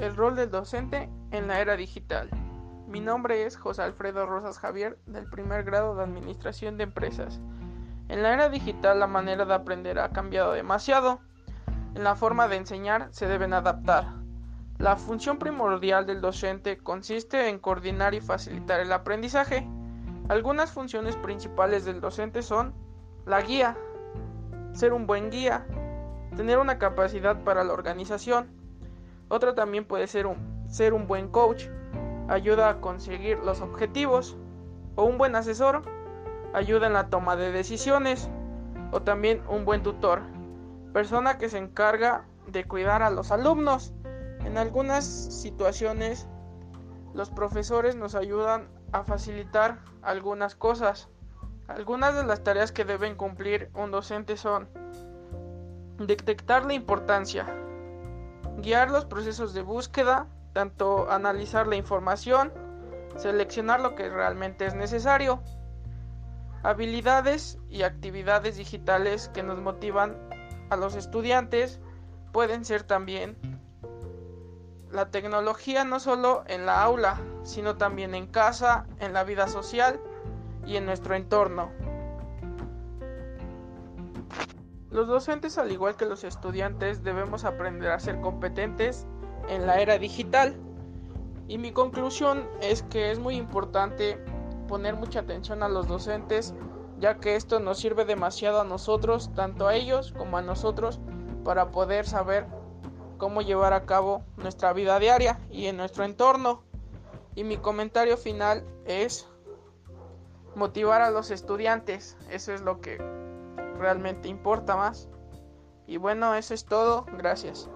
El rol del docente en la era digital. Mi nombre es José Alfredo Rosas Javier, del primer grado de Administración de Empresas. En la era digital la manera de aprender ha cambiado demasiado. En la forma de enseñar se deben adaptar. La función primordial del docente consiste en coordinar y facilitar el aprendizaje. Algunas funciones principales del docente son la guía, ser un buen guía, tener una capacidad para la organización, otra también puede ser un, ser un buen coach, ayuda a conseguir los objetivos, o un buen asesor, ayuda en la toma de decisiones, o también un buen tutor, persona que se encarga de cuidar a los alumnos. En algunas situaciones, los profesores nos ayudan a facilitar algunas cosas. Algunas de las tareas que deben cumplir un docente son detectar la importancia, guiar los procesos de búsqueda, tanto analizar la información, seleccionar lo que realmente es necesario, habilidades y actividades digitales que nos motivan a los estudiantes pueden ser también la tecnología no solo en la aula, sino también en casa, en la vida social y en nuestro entorno. Los docentes, al igual que los estudiantes, debemos aprender a ser competentes en la era digital. Y mi conclusión es que es muy importante poner mucha atención a los docentes, ya que esto nos sirve demasiado a nosotros, tanto a ellos como a nosotros, para poder saber cómo llevar a cabo nuestra vida diaria y en nuestro entorno. Y mi comentario final es motivar a los estudiantes. Eso es lo que realmente importa más. Y bueno, eso es todo. Gracias.